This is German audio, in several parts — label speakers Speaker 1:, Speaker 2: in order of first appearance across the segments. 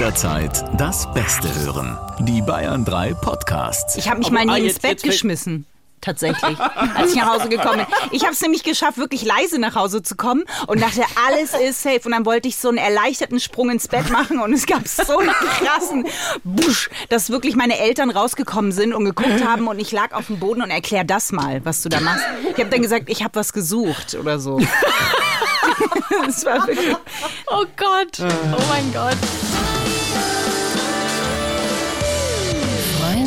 Speaker 1: jederzeit das Beste hören. Die Bayern 3 Podcasts.
Speaker 2: Ich habe mich mal
Speaker 3: ah,
Speaker 2: nie ins Bett geschmissen. Tatsächlich, als ich nach Hause gekommen bin. Ich habe es nämlich geschafft, wirklich leise nach Hause zu kommen und dachte, alles ist safe. Und dann wollte ich so einen erleichterten Sprung ins Bett machen und es gab so einen krassen Busch, dass wirklich meine Eltern rausgekommen sind und geguckt haben und ich lag auf dem Boden und erklär das mal, was du da machst. Ich habe dann gesagt, ich habe was gesucht oder so. Das war wirklich.
Speaker 4: Oh Gott. Oh mein Gott.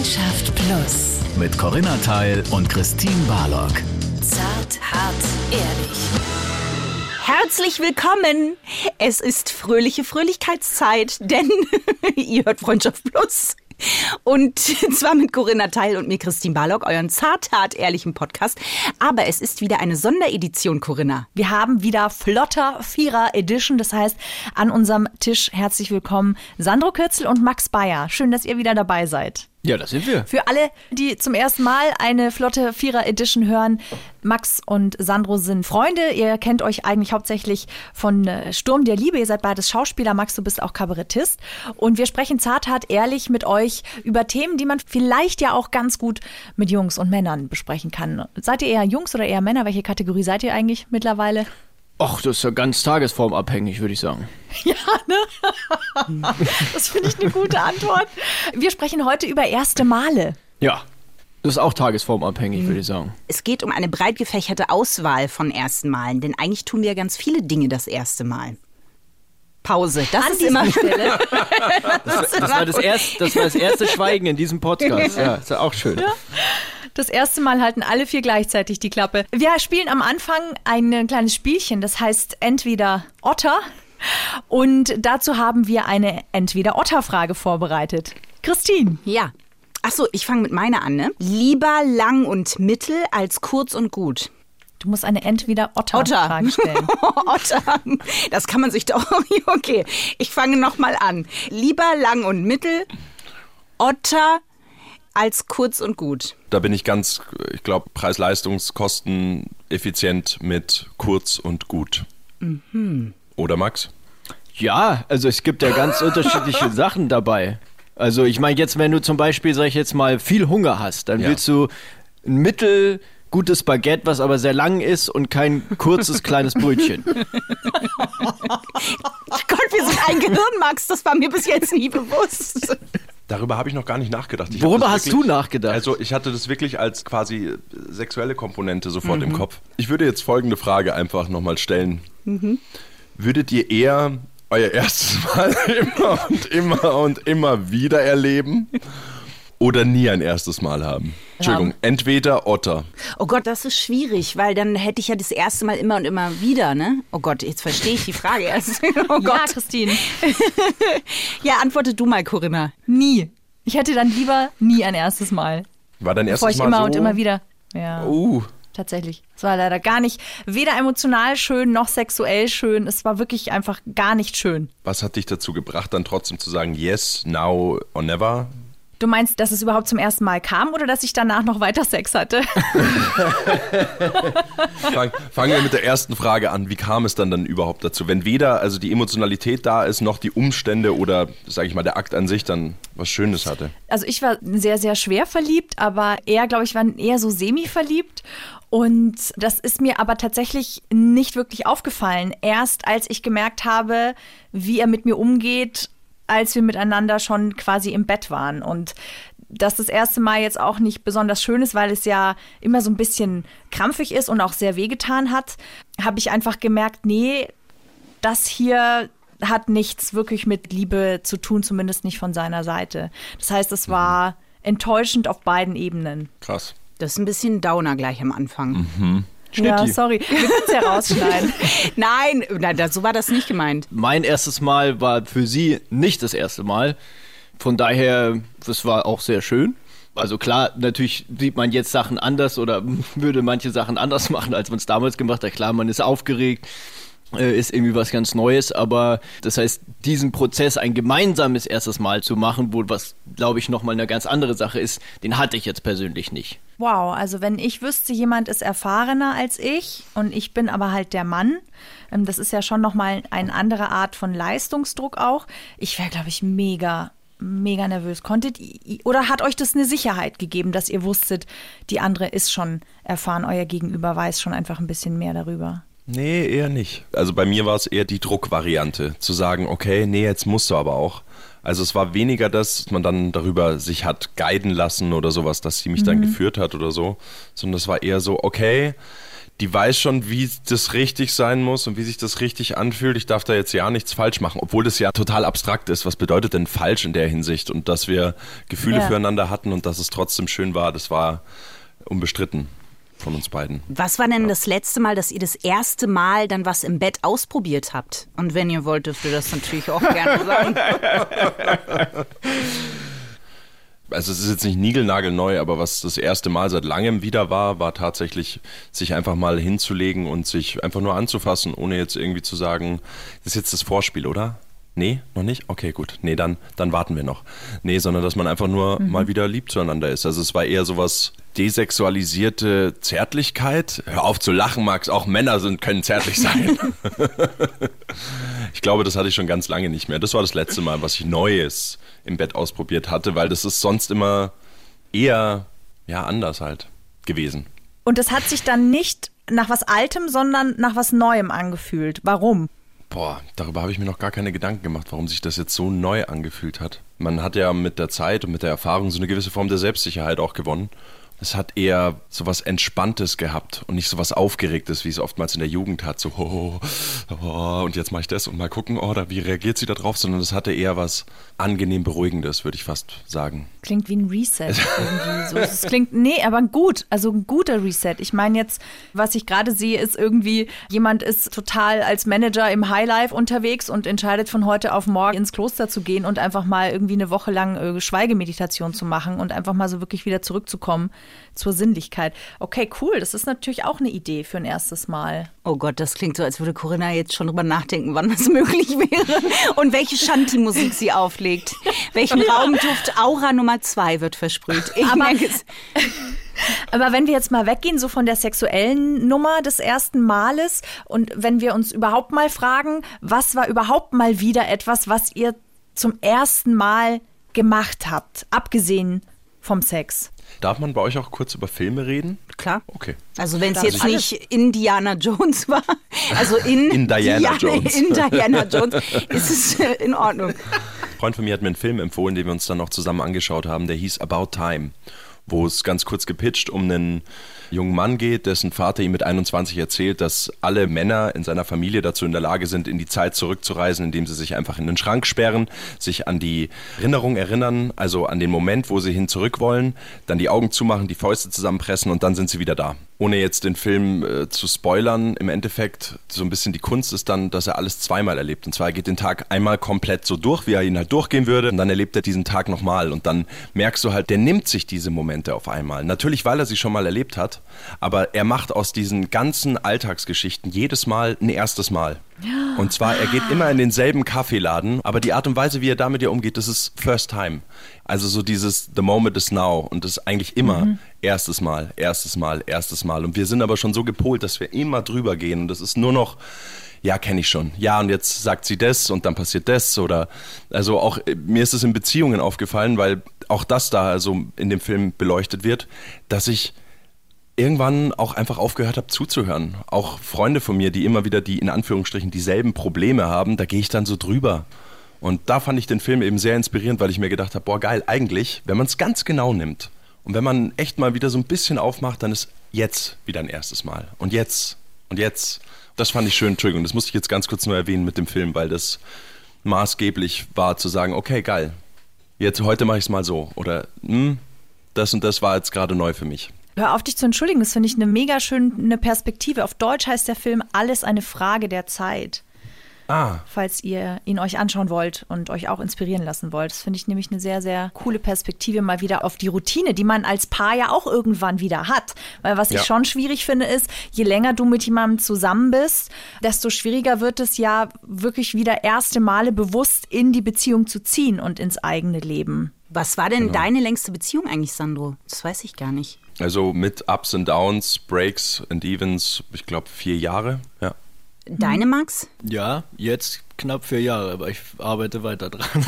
Speaker 5: Freundschaft Plus.
Speaker 1: Mit Corinna Teil und Christine Barlock.
Speaker 5: Zart, hart, ehrlich.
Speaker 2: Herzlich willkommen! Es ist fröhliche Fröhlichkeitszeit, denn ihr hört Freundschaft Plus. Und zwar mit Corinna Teil und mir Christine Barlock, euren zarthart ehrlichen Podcast. Aber es ist wieder eine Sonderedition, Corinna.
Speaker 4: Wir haben wieder Flotter Vierer Edition. Das heißt, an unserem Tisch herzlich willkommen Sandro Kürzel und Max Bayer. Schön, dass ihr wieder dabei seid.
Speaker 3: Ja, das sind wir.
Speaker 4: Für alle, die zum ersten Mal eine Flotte Vierer Edition hören, Max und Sandro sind Freunde. Ihr kennt euch eigentlich hauptsächlich von äh, Sturm der Liebe. Ihr seid beides Schauspieler. Max, du bist auch Kabarettist. Und wir sprechen zart, hart, ehrlich mit euch über Themen, die man vielleicht ja auch ganz gut mit Jungs und Männern besprechen kann. Seid ihr eher Jungs oder eher Männer? Welche Kategorie seid ihr eigentlich mittlerweile?
Speaker 3: Ach, das ist ja ganz tagesformabhängig, würde ich sagen.
Speaker 4: Das finde ich eine gute Antwort. Wir sprechen heute über erste Male.
Speaker 3: Ja, das ist auch tagesformabhängig, würde ich sagen.
Speaker 2: Es geht um eine breit gefächerte Auswahl von ersten Malen, denn eigentlich tun wir ja ganz viele Dinge das erste Mal. Pause. Das ist immer.
Speaker 4: Stelle.
Speaker 3: Das, das, war das, erst, das war das erste Schweigen in diesem Podcast. Ja, ist ja auch schön.
Speaker 4: Das erste Mal halten alle vier gleichzeitig die Klappe. Wir spielen am Anfang ein kleines Spielchen, das heißt entweder Otter. Und dazu haben wir eine Entweder-Otter-Frage vorbereitet. Christine.
Speaker 2: Ja. Ach so, ich fange mit meiner an, ne? Lieber lang und mittel als kurz und gut.
Speaker 4: Du musst eine Entweder-Otter-Frage stellen.
Speaker 2: Otter. Das kann man sich doch. Okay, ich fange nochmal an. Lieber lang und mittel, Otter als kurz und gut.
Speaker 6: Da bin ich ganz, ich glaube, Preis-Leistungskosten effizient mit kurz und gut. Oder Max?
Speaker 3: Ja, also es gibt ja ganz unterschiedliche Sachen dabei. Also ich meine jetzt, wenn du zum Beispiel, sag ich jetzt mal, viel Hunger hast, dann
Speaker 6: Ja.
Speaker 3: willst du ein mittel gutes Baguette, was aber sehr lang ist und kein kurzes kleines Brötchen.
Speaker 2: Gott, wir sind ein Gehirn, Max. Das war mir bis jetzt nie bewusst.
Speaker 6: Darüber habe ich noch gar nicht nachgedacht. Ich
Speaker 3: Worüber hast
Speaker 6: wirklich-
Speaker 3: du nachgedacht?
Speaker 6: Also ich hatte das wirklich als quasi sexuelle Komponente sofort im Kopf. Ich würde jetzt folgende Frage einfach nochmal stellen. Würdet ihr eher euer erstes Mal immer und immer und immer wieder erleben oder nie ein erstes Mal haben? Entschuldigung, entweder Otter.
Speaker 2: Oh Gott, das ist schwierig, weil dann hätte ich ja das erste Mal immer und immer wieder, ne? Oh Gott, jetzt verstehe ich die Frage erst. Oh
Speaker 4: Ja,
Speaker 2: Gott.
Speaker 4: Christine.
Speaker 2: Ja, antworte du mal, Corinna.
Speaker 4: Nie. Ich hätte dann lieber nie ein erstes Mal.
Speaker 6: War dein
Speaker 4: Bevor
Speaker 6: erstes
Speaker 4: ich
Speaker 6: Mal
Speaker 4: immer
Speaker 6: so?
Speaker 4: und immer wieder. Ja.
Speaker 6: Uh,
Speaker 4: Tatsächlich. Es war leider gar nicht, weder emotional schön noch sexuell schön. Es war wirklich einfach gar nicht schön.
Speaker 6: was hat dich dazu gebracht, dann trotzdem zu sagen, yes, now or never?
Speaker 4: Du meinst, dass es überhaupt zum ersten Mal kam oder dass ich danach noch weiter Sex hatte?
Speaker 6: Fang, fangen wir mit der ersten Frage an. Wie kam es dann dann überhaupt dazu? Wenn weder also die Emotionalität da ist, noch die Umstände oder, sage ich mal, der Akt an sich dann was Schönes hatte?
Speaker 4: Also ich war sehr, sehr schwer verliebt, aber er, glaube ich, war eher so semi-verliebt. Und das ist mir aber tatsächlich nicht wirklich aufgefallen. Erst als ich gemerkt habe, wie er mit mir umgeht, als wir miteinander schon quasi im Bett waren. Und dass das erste Mal jetzt auch nicht besonders schön ist, weil es ja immer so ein bisschen krampfig ist und auch sehr wehgetan hat, habe ich einfach gemerkt, nee, das hier hat nichts wirklich mit Liebe zu tun, zumindest nicht von seiner Seite. Das heißt, es war enttäuschend auf beiden Ebenen.
Speaker 6: Krass.
Speaker 2: Das ist ein bisschen Downer gleich am Anfang.
Speaker 4: Ja,
Speaker 3: Schnitti.
Speaker 4: sorry. Wir können es ja rausschneiden.
Speaker 2: Nein, nein, das- so war das nicht gemeint.
Speaker 3: Mein erstes Mal war für sie nicht das erste Mal. Von daher, das war auch sehr schön. Also klar, natürlich sieht man jetzt Sachen anders oder würde manche Sachen anders machen, als man es damals gemacht hat. Klar, man ist aufgeregt ist irgendwie was ganz Neues, aber das heißt, diesen Prozess ein gemeinsames erstes Mal zu machen, wo was, glaube ich, nochmal eine ganz andere Sache ist, den hatte ich jetzt persönlich nicht.
Speaker 4: Wow, also wenn ich wüsste, jemand ist erfahrener als ich und ich bin aber halt der Mann, ähm, das ist ja schon nochmal eine andere Art von Leistungsdruck auch. Ich wäre, glaube ich, mega, mega nervös. Konntet oder hat euch das eine Sicherheit gegeben, dass ihr wusstet, die andere ist schon erfahren, euer Gegenüber weiß schon einfach ein bisschen mehr darüber?
Speaker 6: Nee, eher nicht. Also bei mir war es eher die Druckvariante, zu sagen, okay, nee, jetzt musst du aber auch. Also es war weniger das, dass man dann darüber sich hat guiden lassen oder sowas, dass sie mich mhm. dann geführt hat oder so, sondern es war eher so, okay, die weiß schon, wie das richtig sein muss und wie sich das richtig anfühlt. Ich darf da jetzt ja nichts falsch machen, obwohl das ja total abstrakt ist. Was bedeutet denn falsch in der Hinsicht? Und dass wir Gefühle ja. füreinander hatten und dass es trotzdem schön war, das war unbestritten von uns beiden.
Speaker 2: Was war denn das letzte Mal, dass ihr das erste Mal dann was im Bett ausprobiert habt? Und wenn ihr wollt, dürft ihr das natürlich auch gerne sagen.
Speaker 6: also es ist jetzt nicht niegelnagelneu, aber was das erste Mal seit langem wieder war, war tatsächlich, sich einfach mal hinzulegen und sich einfach nur anzufassen, ohne jetzt irgendwie zu sagen, das ist jetzt das Vorspiel, oder? Nee, noch nicht? Okay, gut. Nee, dann, dann warten wir noch. Nee, sondern dass man einfach nur mhm. mal wieder lieb zueinander ist. Also es war eher sowas desexualisierte Zärtlichkeit. Hör auf zu lachen, Max. Auch Männer sind, können zärtlich sein. ich glaube, das hatte ich schon ganz lange nicht mehr. Das war das letzte Mal, was ich Neues im Bett ausprobiert hatte, weil das ist sonst immer eher, ja, anders halt gewesen.
Speaker 4: Und es hat sich dann nicht nach was Altem, sondern nach was Neuem angefühlt. Warum?
Speaker 6: Boah, darüber habe ich mir noch gar keine Gedanken gemacht, warum sich das jetzt so neu angefühlt hat. Man hat ja mit der Zeit und mit der Erfahrung so eine gewisse Form der Selbstsicherheit auch gewonnen. Es hat eher so was Entspanntes gehabt und nicht so was Aufgeregtes, wie es oftmals in der Jugend hat. So, oh, oh, und jetzt mache ich das und mal gucken, oh, wie reagiert sie da drauf, sondern es hatte eher was angenehm Beruhigendes, würde ich fast sagen.
Speaker 4: Klingt wie ein Reset irgendwie. so. Es klingt, nee, aber gut, also ein guter Reset. Ich meine jetzt, was ich gerade sehe, ist irgendwie, jemand ist total als Manager im Highlife unterwegs und entscheidet von heute auf morgen ins Kloster zu gehen und einfach mal irgendwie eine Woche lang äh, Schweigemeditation zu machen und einfach mal so wirklich wieder zurückzukommen zur Sinnlichkeit. Okay, cool. Das ist natürlich auch eine Idee für ein erstes Mal.
Speaker 2: Oh Gott, das klingt so, als würde Corinna jetzt schon drüber nachdenken, wann das möglich wäre und welche Shanti-Musik sie auflegt. Welchen Raumduft Aura Nummer zwei wird versprüht. Ich
Speaker 4: aber, aber wenn wir jetzt mal weggehen, so von der sexuellen Nummer des ersten Males und wenn wir uns überhaupt mal fragen, was war überhaupt mal wieder etwas, was ihr zum ersten Mal gemacht habt, abgesehen vom Sex?
Speaker 6: Darf man bei euch auch kurz über Filme reden?
Speaker 2: Klar.
Speaker 6: Okay.
Speaker 2: Also wenn es jetzt nicht Indiana Jones war, also in,
Speaker 6: in Diana, Diana Jones.
Speaker 2: In Diana Jones ist es äh, in Ordnung. Ein
Speaker 6: Freund von mir hat mir einen Film empfohlen, den wir uns dann noch zusammen angeschaut haben, der hieß About Time, wo es ganz kurz gepitcht um einen jungen Mann geht, dessen Vater ihm mit 21 erzählt, dass alle Männer in seiner Familie dazu in der Lage sind, in die Zeit zurückzureisen, indem sie sich einfach in den Schrank sperren, sich an die Erinnerung erinnern, also an den Moment, wo sie hin zurück wollen, dann die Augen zumachen, die Fäuste zusammenpressen und dann sind sie wieder da ohne jetzt den Film äh, zu spoilern, im Endeffekt so ein bisschen die Kunst ist dann, dass er alles zweimal erlebt. Und zwar er geht den Tag einmal komplett so durch, wie er ihn halt durchgehen würde, und dann erlebt er diesen Tag nochmal. Und dann merkst du halt, der nimmt sich diese Momente auf einmal. Natürlich, weil er sie schon mal erlebt hat, aber er macht aus diesen ganzen Alltagsgeschichten jedes Mal ein erstes Mal. Und zwar, er geht immer in denselben Kaffeeladen, aber die Art und Weise, wie er damit ja umgeht, das ist First Time. Also so dieses The Moment is Now und das ist eigentlich immer mhm. erstes Mal, erstes Mal, erstes Mal. Und wir sind aber schon so gepolt, dass wir immer drüber gehen und das ist nur noch ja, kenne ich schon. Ja, und jetzt sagt sie das und dann passiert das oder also auch mir ist es in Beziehungen aufgefallen, weil auch das da also in dem Film beleuchtet wird, dass ich irgendwann auch einfach aufgehört habe zuzuhören. Auch Freunde von mir, die immer wieder die in Anführungsstrichen dieselben Probleme haben, da gehe ich dann so drüber. Und da fand ich den Film eben sehr inspirierend, weil ich mir gedacht habe, boah geil, eigentlich, wenn man es ganz genau nimmt und wenn man echt mal wieder so ein bisschen aufmacht, dann ist jetzt wieder ein erstes Mal. Und jetzt und jetzt. Das fand ich schön, Entschuldigung, das musste ich jetzt ganz kurz nur erwähnen mit dem Film, weil das maßgeblich war zu sagen, okay, geil, jetzt heute mache ich es mal so. Oder hm, das und das war jetzt gerade neu für mich.
Speaker 4: Hör auf dich zu entschuldigen, das finde ich eine mega schöne Perspektive. Auf Deutsch heißt der Film Alles eine Frage der Zeit.
Speaker 6: Ah.
Speaker 4: falls ihr ihn euch anschauen wollt und euch auch inspirieren lassen wollt. Das finde ich nämlich eine sehr, sehr coole Perspektive mal wieder auf die Routine, die man als Paar ja auch irgendwann wieder hat. Weil was
Speaker 6: Ja.
Speaker 4: ich schon schwierig finde, ist, je länger du mit jemandem zusammen bist, desto schwieriger wird es ja wirklich wieder erste Male bewusst in die Beziehung zu ziehen und ins eigene Leben.
Speaker 2: Was war denn deine längste Beziehung eigentlich, Sandro? Das weiß ich gar nicht.
Speaker 6: Also mit Ups and Downs, Breaks and Evens, ich glaube vier Jahre. Ja.
Speaker 2: Deine, Max?
Speaker 3: Ja, jetzt knapp vier Jahre, aber ich arbeite weiter dran.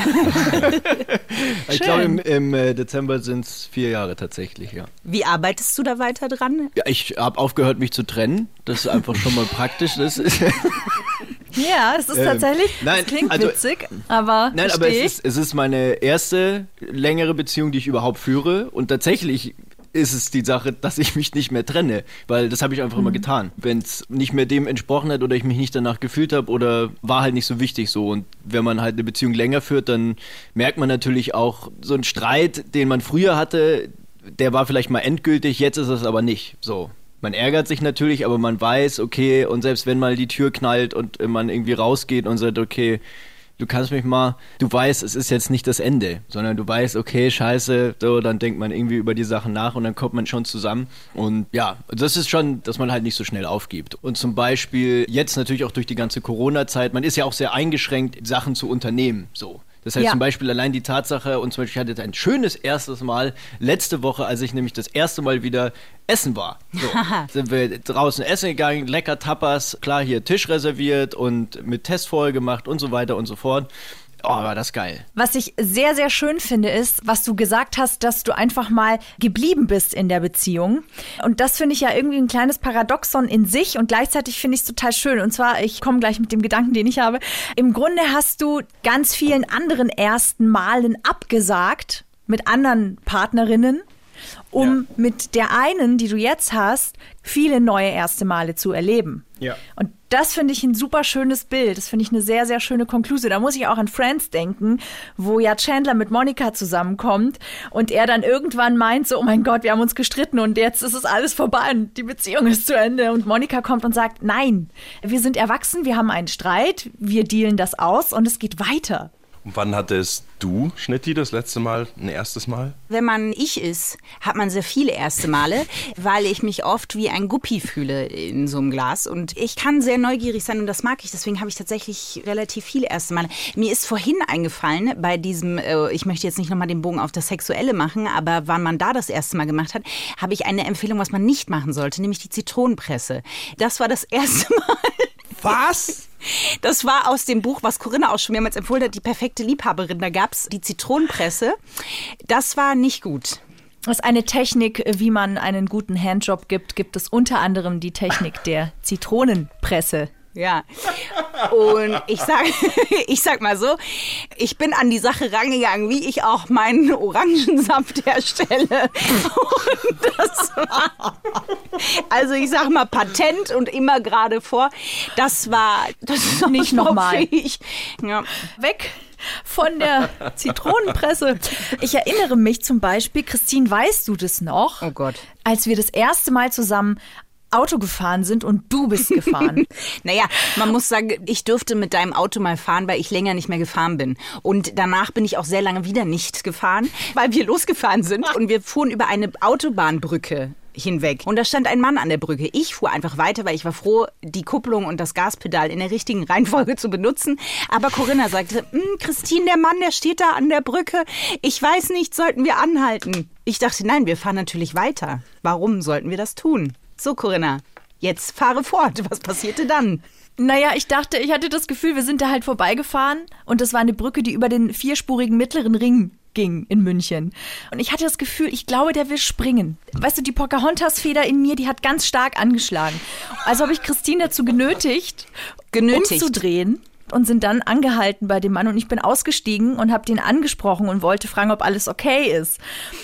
Speaker 3: ich glaube, im, im äh, Dezember sind es vier Jahre tatsächlich, ja.
Speaker 2: Wie arbeitest du da weiter dran?
Speaker 3: Ja, ich habe aufgehört, mich zu trennen. Das ist einfach schon mal praktisch. Das ist,
Speaker 4: Ja, es ist
Speaker 3: Ähm,
Speaker 4: tatsächlich,
Speaker 3: nein,
Speaker 4: das klingt
Speaker 3: also-
Speaker 4: witzig, aber
Speaker 3: Nein, aber es ist, es ist meine erste längere Beziehung, die ich überhaupt führe. Und tatsächlich ist es die Sache, dass ich mich nicht mehr trenne. Weil das habe ich einfach immer getan. Wenn es nicht mehr dem entsprochen hat oder ich mich nicht danach gefühlt habe oder war halt nicht so wichtig so. Und wenn man halt eine Beziehung länger führt, dann merkt man natürlich auch so einen Streit, den man früher hatte, der war vielleicht mal endgültig, jetzt ist es aber nicht. So. Man ärgert sich natürlich, aber man weiß, okay, und selbst wenn mal die Tür knallt und man irgendwie rausgeht und sagt, okay, du kannst mich mal, du weißt, es ist jetzt nicht das Ende, sondern du weißt, okay, scheiße, so, dann denkt man irgendwie über die Sachen nach und dann kommt man schon zusammen. Und ja, das ist schon, dass man halt nicht so schnell aufgibt. Und zum Beispiel jetzt natürlich auch durch die ganze Corona-Zeit, man ist ja auch sehr eingeschränkt, Sachen zu unternehmen, so. Das heißt
Speaker 4: Ja.
Speaker 3: zum Beispiel allein die Tatsache, und zum Beispiel ich hatte ein schönes erstes Mal letzte Woche, als ich nämlich das erste Mal wieder essen war. So, sind wir draußen essen gegangen, lecker Tapas, klar hier Tisch reserviert und mit Test vorher gemacht und so weiter und so fort. Oh, war das geil.
Speaker 4: Was ich sehr, sehr schön finde, ist, was du gesagt hast, dass du einfach mal geblieben bist in der Beziehung. Und das finde ich ja irgendwie ein kleines Paradoxon in sich und gleichzeitig finde ich es total schön. Und zwar, ich komme gleich mit dem Gedanken, den ich habe. Im Grunde hast du ganz vielen anderen ersten Malen abgesagt mit anderen Partnerinnen, um mit der einen, die du jetzt hast, viele neue erste Male zu erleben.
Speaker 3: Ja.
Speaker 4: Und das finde ich ein super schönes Bild. Das finde ich eine sehr, sehr schöne Konklusion. Da muss ich auch an Friends denken, wo ja Chandler mit Monika zusammenkommt und er dann irgendwann meint so, oh mein Gott, wir haben uns gestritten und jetzt ist es alles vorbei und die Beziehung ist zu Ende. Und Monika kommt und sagt, nein, wir sind erwachsen, wir haben einen Streit, wir dealen das aus und es geht weiter.
Speaker 6: Und wann hattest du, Schnitti, das letzte Mal, ein erstes Mal?
Speaker 2: Wenn man ich ist, hat man sehr viele erste Male, weil ich mich oft wie ein Guppi fühle in so einem Glas. Und ich kann sehr neugierig sein und das mag ich. Deswegen habe ich tatsächlich relativ viele erste Male. Mir ist vorhin eingefallen, bei diesem, äh, ich möchte jetzt nicht nochmal den Bogen auf das Sexuelle machen, aber wann man da das erste Mal gemacht hat, habe ich eine Empfehlung, was man nicht machen sollte, nämlich die Zitronenpresse. Das war das erste Mal.
Speaker 6: Was?
Speaker 2: Das war aus dem Buch, was Corinna auch schon mehrmals empfohlen hat, die perfekte Liebhaberin. Da gab es die Zitronenpresse. Das war nicht gut.
Speaker 4: Das ist eine Technik, wie man einen guten Handjob gibt, gibt es unter anderem die Technik der Zitronenpresse.
Speaker 2: Ja. Und ich sag, ich sag mal so, ich bin an die Sache rangegangen, wie ich auch meinen Orangensaft herstelle. Und das war, also ich sag mal Patent und immer gerade vor. Das war, das ist
Speaker 4: Nicht nochmal.
Speaker 2: Ja.
Speaker 4: weg von der Zitronenpresse. Ich erinnere mich zum Beispiel, Christine, weißt du das noch?
Speaker 2: Oh Gott.
Speaker 4: Als wir das erste Mal zusammen Auto gefahren sind und du bist gefahren.
Speaker 2: Naja, man muss sagen, ich durfte mit deinem Auto mal fahren, weil ich länger nicht mehr gefahren bin. Und danach bin ich auch sehr lange wieder nicht gefahren, weil wir losgefahren sind und wir fuhren über eine Autobahnbrücke hinweg. Und da stand ein Mann an der Brücke. Ich fuhr einfach weiter, weil ich war froh, die Kupplung und das Gaspedal in der richtigen Reihenfolge zu benutzen. Aber Corinna sagte, "Hm, Christine, der Mann, der steht da an der Brücke. Ich weiß nicht, sollten wir anhalten? Ich dachte, nein, wir fahren natürlich weiter. Warum sollten wir das tun? So, Corinna, jetzt fahre fort. Was passierte dann?
Speaker 4: naja, ich dachte, ich hatte das Gefühl, wir sind da halt vorbeigefahren und das war eine Brücke, die über den vierspurigen mittleren Ring ging in München. Und ich hatte das Gefühl, ich glaube, der will springen. Weißt du, die Pocahontas-Feder in mir, die hat ganz stark angeschlagen. Also habe ich Christine dazu genötigt,
Speaker 2: Genötigt.
Speaker 4: umzudrehen und sind dann angehalten bei dem Mann und ich bin ausgestiegen und habe den angesprochen und wollte fragen, ob alles okay ist.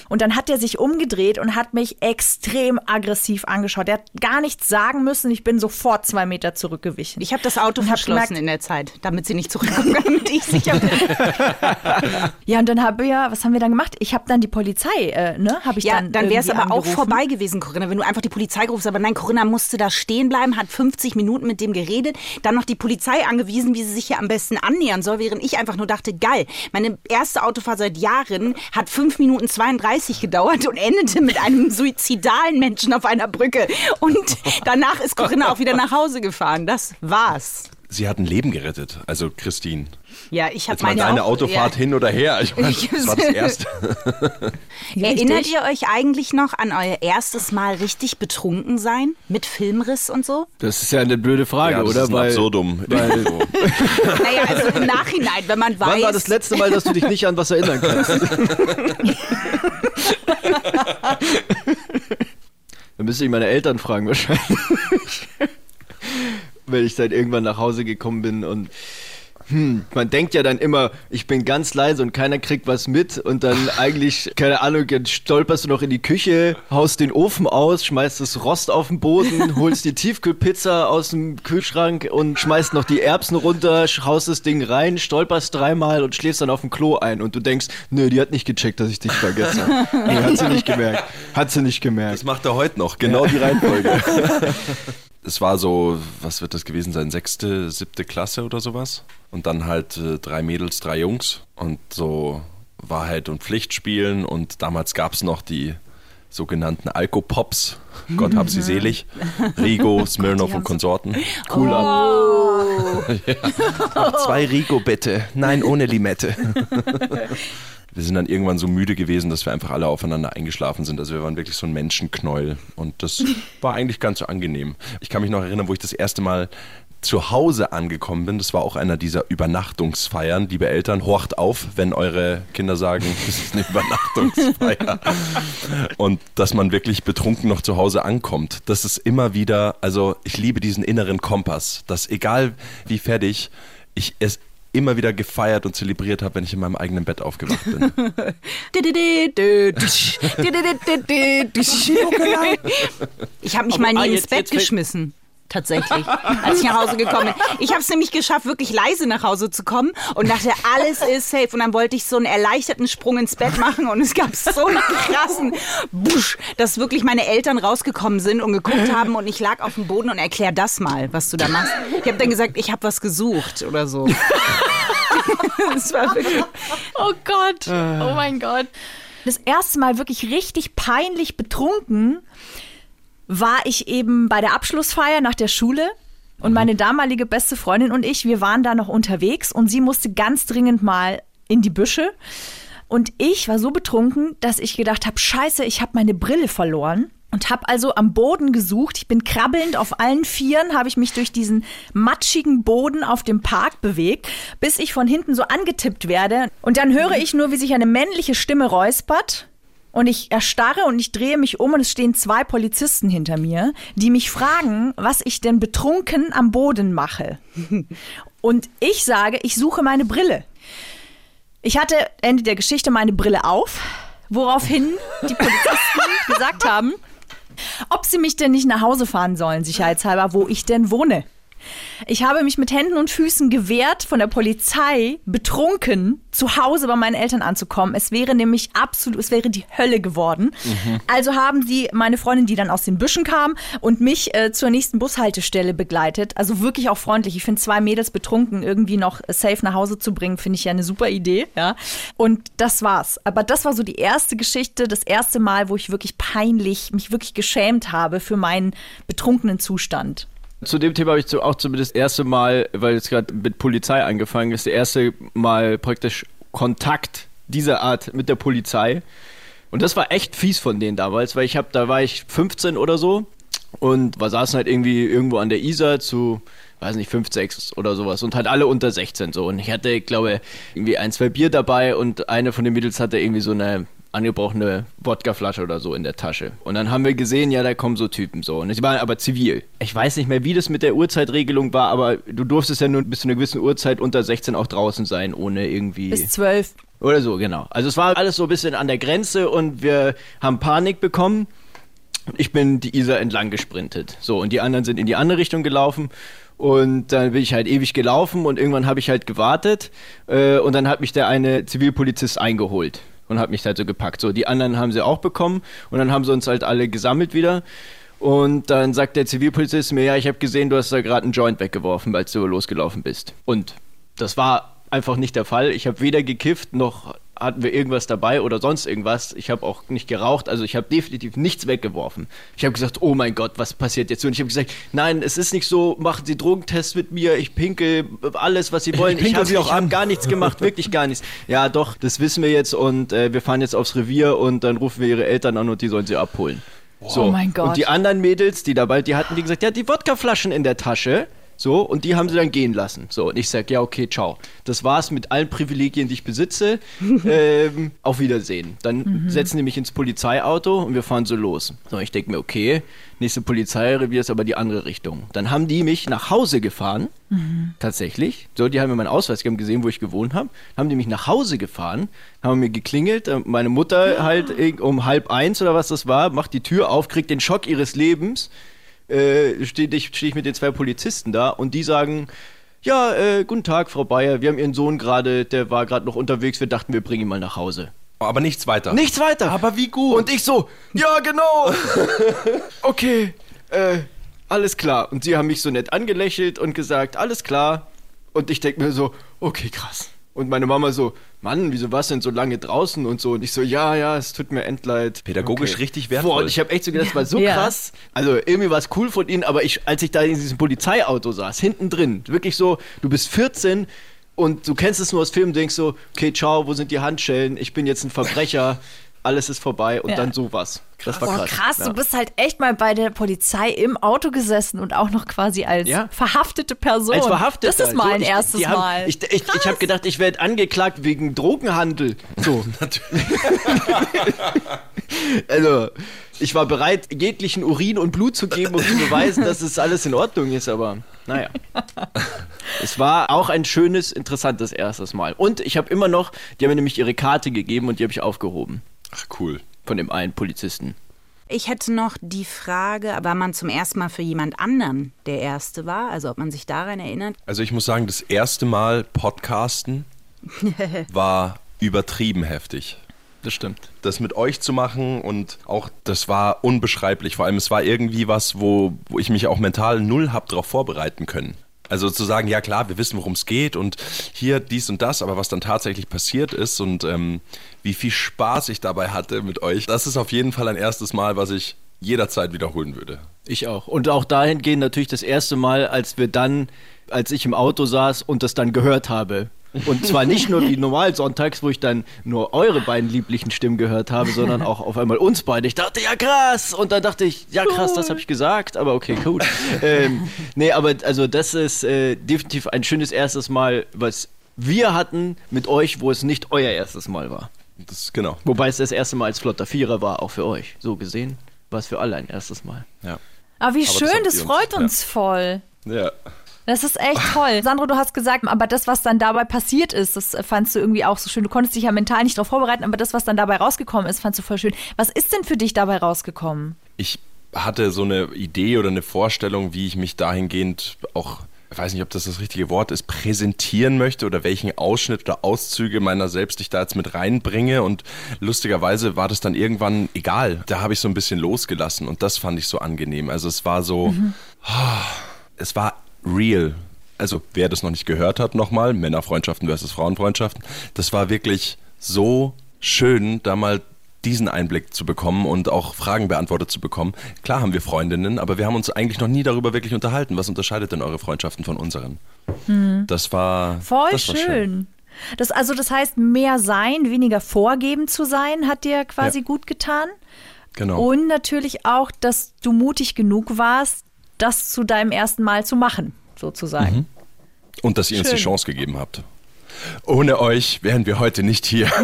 Speaker 4: Und dann hat er sich umgedreht und hat mich extrem aggressiv angeschaut. Er hat gar nichts sagen müssen. Ich bin sofort zwei Meter zurückgewichen.
Speaker 2: Ich habe das Auto verschlossen
Speaker 4: gemerkt-
Speaker 2: in der Zeit, damit sie nicht zurückkommen, damit ich sicher bin.
Speaker 4: Ja, und dann habe ja, was haben wir dann gemacht? Ich habe dann die Polizei, äh, ne, habe ich
Speaker 2: Ja,
Speaker 4: dann
Speaker 2: dann wäre es aber auch
Speaker 4: angerufen.
Speaker 2: vorbei gewesen, Corinna, wenn du einfach die Polizei gerufst. Aber nein, Corinna musste da stehen bleiben, hat 50 Minuten mit dem geredet, dann noch die Polizei angewiesen, wie sie sie sich ja am besten annähern soll, während ich einfach nur dachte, geil, meine erste Autofahrt seit Jahren hat 5 Minuten 32 gedauert und endete mit einem suizidalen Menschen auf einer Brücke. Und danach ist Corinna auch wieder nach Hause gefahren. Das war's.
Speaker 6: Sie hat ein Leben gerettet, also Christine.
Speaker 2: Ja, ich habe meine
Speaker 6: deine
Speaker 2: auch-
Speaker 6: Autofahrt
Speaker 2: ja.
Speaker 6: hin oder her. Ich meine, das war das Erste.
Speaker 2: Erinnert ihr euch eigentlich noch an euer erstes Mal richtig betrunken sein? Mit Filmriss und so?
Speaker 3: Das ist ja eine blöde Frage,
Speaker 6: Ja, das
Speaker 3: oder?
Speaker 6: ist Absurdum.
Speaker 3: weil-
Speaker 6: So.
Speaker 2: Naja, also im Nachhinein, wenn man weiß.
Speaker 3: Wann war das letzte Mal, dass du dich nicht an was erinnern kannst? Dann müsste ich meine Eltern fragen wahrscheinlich. Wenn ich dann irgendwann nach Hause gekommen bin und hm, man denkt ja dann immer, ich bin ganz leise und keiner kriegt was mit und dann eigentlich, keine Ahnung, jetzt stolperst du noch in die Küche, haust den Ofen aus, schmeißt das Rost auf den Boden, holst die Tiefkühlpizza aus dem Kühlschrank und schmeißt noch die Erbsen runter, haust das Ding rein, stolperst dreimal und schläfst dann auf dem Klo ein und du denkst, nö, die hat nicht gecheckt, dass ich dich vergesse. Nee, hat sie nicht gemerkt. Hat sie nicht gemerkt.
Speaker 6: Das macht er heute noch, genau die Reihenfolge. Es war so, was wird das gewesen sein, sechste, siebte Klasse oder sowas. Und dann halt äh, drei Mädels, drei Jungs und so Wahrheit und Pflicht spielen. Und damals gab es noch die sogenannten Alkopops. Gott hab sie selig. Rigo, Smirnoff und Konsorten.
Speaker 3: Cool ab.
Speaker 6: Noch zwei Rigo bitte. Nein, ohne Limette. Wir sind dann irgendwann so müde gewesen, dass wir einfach alle aufeinander eingeschlafen sind. Also wir waren wirklich so ein Menschenknäuel. Und das war eigentlich ganz so angenehm. Ich kann mich noch erinnern, wo ich das erste Mal zu Hause angekommen bin. Das war auch einer dieser Übernachtungsfeiern. Liebe Eltern, horcht auf, wenn eure Kinder sagen, das ist eine Übernachtungsfeier. Und dass man wirklich betrunken noch zu Hause ankommt. Das ist immer wieder, also ich liebe diesen inneren Kompass, dass egal wie fertig, ich es immer wieder gefeiert und zelebriert habe, wenn ich in meinem eigenen Bett aufgewacht bin.
Speaker 2: Ich habe mich mal nie
Speaker 3: ah,
Speaker 2: ins Bett geschmissen. Tatsächlich, als ich nach Hause gekommen bin. Ich habe es nämlich geschafft, wirklich leise nach Hause zu kommen und dachte, alles ist safe. Und dann wollte ich so einen erleichterten Sprung ins Bett machen und es gab so einen krassen Busch, dass wirklich meine Eltern rausgekommen sind und geguckt haben und ich lag auf dem Boden und erklär das mal, was du da machst. Ich habe dann gesagt, ich habe was gesucht oder so. Das war wirklich.
Speaker 4: Oh Gott, oh mein Gott. Das erste Mal wirklich richtig peinlich betrunken war ich eben bei der Abschlussfeier nach der Schule. Und meine damalige beste Freundin und ich, wir waren da noch unterwegs und sie musste ganz dringend mal in die Büsche. Und ich war so betrunken, dass ich gedacht habe, scheiße, ich habe meine Brille verloren. Und habe also am Boden gesucht. Ich bin krabbelnd auf allen Vieren, habe ich mich durch diesen matschigen Boden auf dem Park bewegt, bis ich von hinten so angetippt werde. Und dann höre ich nur, wie sich eine männliche Stimme räuspert. Und ich erstarre und ich drehe mich um und es stehen zwei Polizisten hinter mir, die mich fragen, was ich denn betrunken am Boden mache. Und ich sage, ich suche meine Brille. Ich hatte Ende der Geschichte meine Brille auf, woraufhin die Polizisten gesagt haben, ob sie mich denn nicht nach Hause fahren sollen, sicherheitshalber, wo ich denn wohne. Ich habe mich mit Händen und Füßen gewehrt, von der Polizei betrunken zu Hause bei meinen Eltern anzukommen. Es wäre nämlich absolut, es wäre die Hölle geworden. Also haben sie meine Freundin, die dann aus den Büschen kam und mich äh, zur nächsten Bushaltestelle begleitet. Also wirklich auch freundlich. Ich finde zwei Mädels betrunken irgendwie noch safe nach Hause zu bringen, finde ich ja eine super Idee. Ja. Und das war's. Aber das war so die erste Geschichte, das erste Mal, wo ich wirklich peinlich, mich wirklich geschämt habe für meinen betrunkenen Zustand.
Speaker 3: Zu dem Thema habe ich auch zumindest das erste Mal, weil es gerade mit Polizei angefangen ist, das erste Mal praktisch Kontakt dieser Art mit der Polizei. Und das war echt fies von denen damals, weil ich habe, da war ich 15 oder so und wir saßen halt irgendwie irgendwo an der Isar zu, weiß nicht, 5, 6 oder sowas und halt alle unter 16 so. Und ich hatte, glaube irgendwie ein, zwei Bier dabei und eine von den Mädels hatte irgendwie so eine angebrochene Wodkaflasche oder so in der Tasche. Und dann haben wir gesehen, ja, da kommen so Typen so. Und sie waren aber zivil. Ich weiß nicht mehr, wie das mit der Uhrzeitregelung war, aber du durftest ja nur bis zu einer gewissen Uhrzeit unter 16 auch draußen sein, ohne irgendwie.
Speaker 4: Bis zwölf.
Speaker 3: Oder so, genau. Also es war alles so ein bisschen an der Grenze und wir haben Panik bekommen. Ich bin die Isar entlang gesprintet. So, und die anderen sind in die andere Richtung gelaufen. Und dann bin ich halt ewig gelaufen und irgendwann habe ich halt gewartet. Äh, und dann hat mich der eine Zivilpolizist eingeholt und hat mich halt so gepackt. So, die anderen haben sie auch bekommen und dann haben sie uns halt alle gesammelt wieder. Und dann sagt der Zivilpolizist mir, ja, ich habe gesehen, du hast da gerade einen Joint weggeworfen, als du losgelaufen bist. Und das war einfach nicht der Fall. Ich habe weder gekifft noch hatten wir irgendwas dabei oder sonst irgendwas. Ich habe auch nicht geraucht, also ich habe definitiv nichts weggeworfen. Ich habe gesagt, oh mein Gott, was passiert jetzt? Und ich habe gesagt, nein, es ist nicht so, machen Sie Drogentests mit mir, ich pinkel alles, was Sie wollen.
Speaker 6: Ich Sie auch
Speaker 3: hab gar nichts gemacht, wirklich gar nichts. Ja, doch, das wissen wir jetzt und äh, wir fahren jetzt aufs Revier und dann rufen wir Ihre Eltern an und die sollen Sie abholen. So.
Speaker 4: Oh mein Gott.
Speaker 3: Und die anderen Mädels, die dabei, die hatten, wie gesagt, ja, die Wodkaflaschen in der Tasche. So, und die haben sie dann gehen lassen. So, und ich sag, ja, okay, ciao. Das war's mit allen Privilegien, die ich besitze. ähm, auf Wiedersehen. Dann setzen die mich ins Polizeiauto und wir fahren so los. So, ich denke mir, okay, nächste Polizeirevier ist aber die andere Richtung. Dann haben die mich nach Hause gefahren. Tatsächlich. So, die haben mir meinen Ausweis, die haben gesehen, wo ich gewohnt habe. Haben die mich nach Hause gefahren, haben mir geklingelt. äh, Meine Mutter halt irg- um halb eins oder was das war, macht die Tür auf, kriegt den Schock ihres Lebens äh, stehe ich, steh ich mit den zwei Polizisten da und die sagen, ja, äh, guten Tag, Frau Bayer, wir haben Ihren Sohn gerade, der war gerade noch unterwegs, wir dachten, wir bringen ihn mal nach Hause.
Speaker 6: Aber nichts weiter.
Speaker 3: Nichts weiter.
Speaker 6: Aber wie gut.
Speaker 3: Und ich so, ja, genau. okay, äh, alles klar. Und sie haben mich so nett angelächelt und gesagt, alles klar. Und ich denke mir so, okay, krass. Und meine Mama so, Mann, wieso warst du denn so lange draußen und so? Und ich so, ja, ja, es tut mir endleid.
Speaker 6: Pädagogisch richtig wertvoll.
Speaker 3: Boah, und ich habe echt so gedacht, das war so
Speaker 4: Ja.
Speaker 3: krass. Also irgendwie war es cool von ihnen, aber ich, als ich da in diesem Polizeiauto saß, hinten drin, wirklich so, du bist 14 und du kennst es nur aus Filmen, denkst so, okay, ciao, wo sind die Handschellen? Ich bin jetzt ein Verbrecher, alles ist vorbei und
Speaker 4: Ja.
Speaker 3: dann sowas. Das war
Speaker 4: Boah,
Speaker 3: krass.
Speaker 4: krass,
Speaker 3: ja.
Speaker 4: du bist halt echt mal bei der Polizei im Auto gesessen und auch noch quasi als
Speaker 3: Ja.
Speaker 4: verhaftete Person.
Speaker 3: Als Verhafteter.
Speaker 4: Das ist mal
Speaker 3: So,
Speaker 4: ein
Speaker 3: ich,
Speaker 4: erstes
Speaker 3: haben,
Speaker 4: Mal.
Speaker 3: Ich, ich, ich habe gedacht, ich werde angeklagt wegen Drogenhandel. So. also, ich war bereit, jeglichen Urin und Blut zu geben, um zu beweisen, dass es alles in Ordnung ist, aber naja. Es war auch ein schönes, interessantes erstes Mal. Und ich habe immer noch, die haben mir nämlich ihre Karte gegeben und die habe ich aufgehoben.
Speaker 6: Ach, cool.
Speaker 3: Von dem einen Polizisten.
Speaker 2: Ich hätte noch die Frage, war man zum ersten Mal für jemand anderen der Erste war? Also ob man sich daran erinnert?
Speaker 6: Also ich muss sagen, das erste Mal Podcasten war übertrieben heftig.
Speaker 3: Das stimmt.
Speaker 6: Das mit euch zu machen und auch das war unbeschreiblich. Vor allem es war irgendwie was, wo, wo ich mich auch mental null hab darauf vorbereiten können. Also zu sagen, ja klar, wir wissen, worum es geht und hier dies und das, aber was dann tatsächlich passiert ist und ähm, wie viel Spaß ich dabei hatte mit euch, das ist auf jeden Fall ein erstes Mal, was ich jederzeit wiederholen würde.
Speaker 3: Ich auch. Und auch dahingehend natürlich das erste Mal, als wir dann, als ich im Auto saß und das dann gehört habe. Und zwar nicht nur wie normal sonntags, wo ich dann nur eure beiden lieblichen Stimmen gehört habe, sondern auch auf einmal uns beide. Ich dachte, ja krass. Und dann dachte ich, ja krass, das habe ich gesagt, aber okay, cool. ähm, nee, aber also das ist äh, definitiv ein schönes erstes Mal, was wir hatten mit euch, wo es nicht euer erstes Mal war.
Speaker 6: Das genau.
Speaker 3: Wobei es das erste Mal als Flotter Vierer war, auch für euch. So gesehen war es für alle ein erstes Mal.
Speaker 6: Ja.
Speaker 4: Aber wie
Speaker 6: das
Speaker 4: schön,
Speaker 6: habt
Speaker 4: das,
Speaker 6: ihr uns-
Speaker 4: freut
Speaker 6: ja.
Speaker 4: uns voll.
Speaker 6: Ja.
Speaker 4: Das ist echt toll. Sandro, du hast gesagt, aber das, was dann dabei passiert ist, das fandst du irgendwie auch so schön. Du konntest dich ja mental nicht darauf vorbereiten, aber das, was dann dabei rausgekommen ist, fandst du voll schön. Was ist denn für dich dabei rausgekommen?
Speaker 6: ich hatte so eine Idee oder eine Vorstellung, wie ich mich dahingehend auch, ich weiß nicht, ob das das richtige Wort ist, präsentieren möchte oder welchen Ausschnitt oder Auszüge meiner selbst ich da jetzt mit reinbringe. Und lustigerweise war das dann irgendwann egal. Da habe ich so ein bisschen losgelassen und das fand ich so angenehm. Also es war so, ah, es war real. Also wer das noch nicht gehört hat, nochmal, Männerfreundschaften versus Frauenfreundschaften, das war wirklich so schön, da mal diesen Einblick zu bekommen und auch Fragen beantwortet zu bekommen. Klar haben wir Freundinnen, aber wir haben uns eigentlich noch nie darüber wirklich unterhalten. Was unterscheidet denn eure Freundschaften von unseren? Das war
Speaker 4: Voll
Speaker 6: das war
Speaker 4: schön. Das, also das heißt, mehr sein, weniger vorgeben zu sein, hat dir quasi
Speaker 6: Ja.
Speaker 4: gut getan.
Speaker 6: Genau.
Speaker 4: Und natürlich auch, dass du mutig genug warst, das zu deinem ersten Mal zu machen, sozusagen.
Speaker 6: Und dass ihr uns die
Speaker 4: Schön.
Speaker 6: Chance gegeben habt. Ohne euch wären wir heute nicht hier.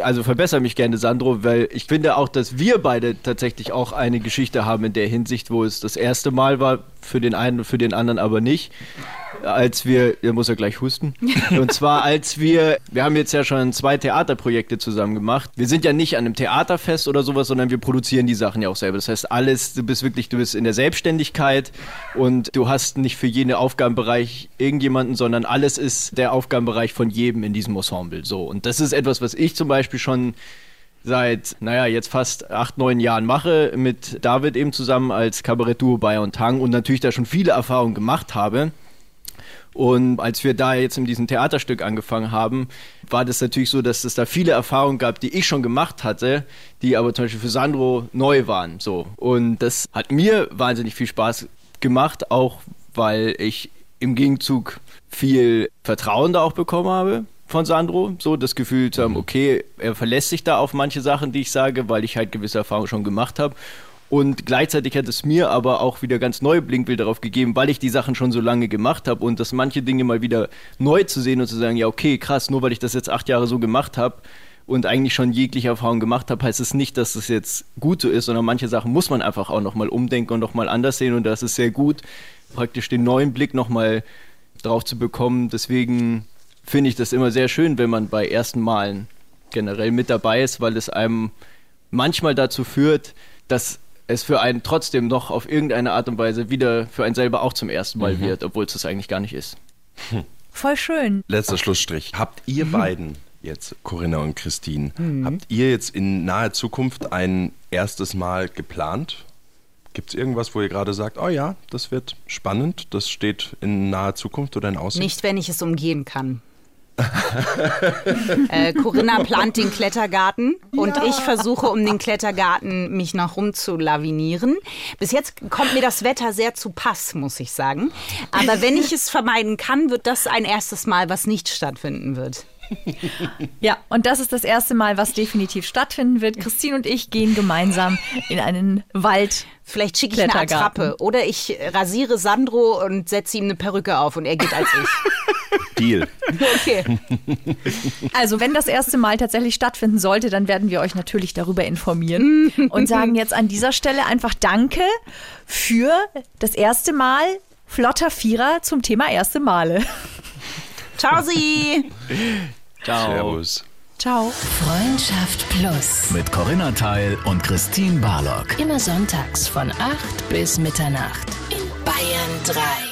Speaker 3: Also verbessere mich gerne, Sandro, weil ich finde auch, dass wir beide tatsächlich auch eine Geschichte haben in der Hinsicht, wo es das erste Mal war, für den einen und für den anderen aber nicht. Als wir, der muss ja gleich husten. Und zwar als wir, wir haben jetzt ja schon zwei Theaterprojekte zusammen gemacht. Wir sind ja nicht an einem Theaterfest oder sowas, sondern wir produzieren die Sachen ja auch selber. Das heißt, alles, du bist wirklich, du bist in der Selbstständigkeit und du hast nicht für jeden Aufgabenbereich irgendjemanden, sondern alles ist der Aufgabenbereich von jedem in diesem Ensemble. So. Und das ist etwas, was ich zum Beispiel schon seit, naja, jetzt fast acht, neun Jahren mache, mit David eben zusammen als Kabarettduo Bayer und Tang und natürlich da schon viele Erfahrungen gemacht habe. Und als wir da jetzt in diesem Theaterstück angefangen haben, war das natürlich so, dass es da viele Erfahrungen gab, die ich schon gemacht hatte, die aber zum Beispiel für Sandro neu waren. So. Und das hat mir wahnsinnig viel Spaß gemacht, auch weil ich im Gegenzug viel Vertrauen da auch bekommen habe von Sandro. So das Gefühl zu haben, okay, er verlässt sich da auf manche Sachen, die ich sage, weil ich halt gewisse Erfahrungen schon gemacht habe. Und gleichzeitig hat es mir aber auch wieder ganz neue Blinkwinkel darauf gegeben, weil ich die Sachen schon so lange gemacht habe und dass manche Dinge mal wieder neu zu sehen und zu sagen, ja, okay, krass, nur weil ich das jetzt acht Jahre so gemacht habe und eigentlich schon jegliche Erfahrung gemacht habe, heißt es nicht, dass es jetzt gut so ist, sondern manche Sachen muss man einfach auch nochmal umdenken und nochmal anders sehen und das ist sehr gut, praktisch den neuen Blick nochmal drauf zu bekommen. Deswegen finde ich das immer sehr schön, wenn man bei ersten Malen generell mit dabei ist, weil es einem manchmal dazu führt, dass es für einen trotzdem noch auf irgendeine Art und Weise wieder für einen selber auch zum ersten Mal wird, obwohl es das eigentlich gar nicht ist.
Speaker 4: Voll schön.
Speaker 6: Letzter Schlussstrich. Habt ihr beiden jetzt, Corinna und Christine, habt ihr jetzt in naher Zukunft ein erstes Mal geplant? Gibt es irgendwas, wo ihr gerade sagt, oh ja, das wird spannend, das steht in naher Zukunft oder in Aussicht?
Speaker 2: Nicht, wenn ich es umgehen kann. Äh, Corinna plant den Klettergarten und ich versuche um den Klettergarten mich noch rumzulavinieren. Bis jetzt kommt mir das Wetter sehr zu Pass, muss ich sagen. Aber wenn ich es vermeiden kann, wird das ein erstes Mal, was nicht stattfinden wird.
Speaker 4: Ja, und das ist das erste Mal, was definitiv stattfinden wird. Christine und ich gehen gemeinsam in einen Wald.
Speaker 2: Vielleicht schicke ich eine. Attrappe oder ich rasiere Sandro und setze ihm eine Perücke auf und er geht als ich.
Speaker 6: Deal.
Speaker 2: Okay.
Speaker 4: Also, wenn das erste Mal tatsächlich stattfinden sollte, dann werden wir euch natürlich darüber informieren und sagen jetzt an dieser Stelle einfach Danke für das erste Mal flotter Vierer zum Thema erste Male.
Speaker 2: Ciao, Sie.
Speaker 3: Ciao.
Speaker 6: Servus.
Speaker 4: Ciao.
Speaker 5: Freundschaft Plus.
Speaker 1: Mit Corinna Teil und Christine Barlock.
Speaker 5: Immer sonntags von 8 bis Mitternacht in Bayern 3.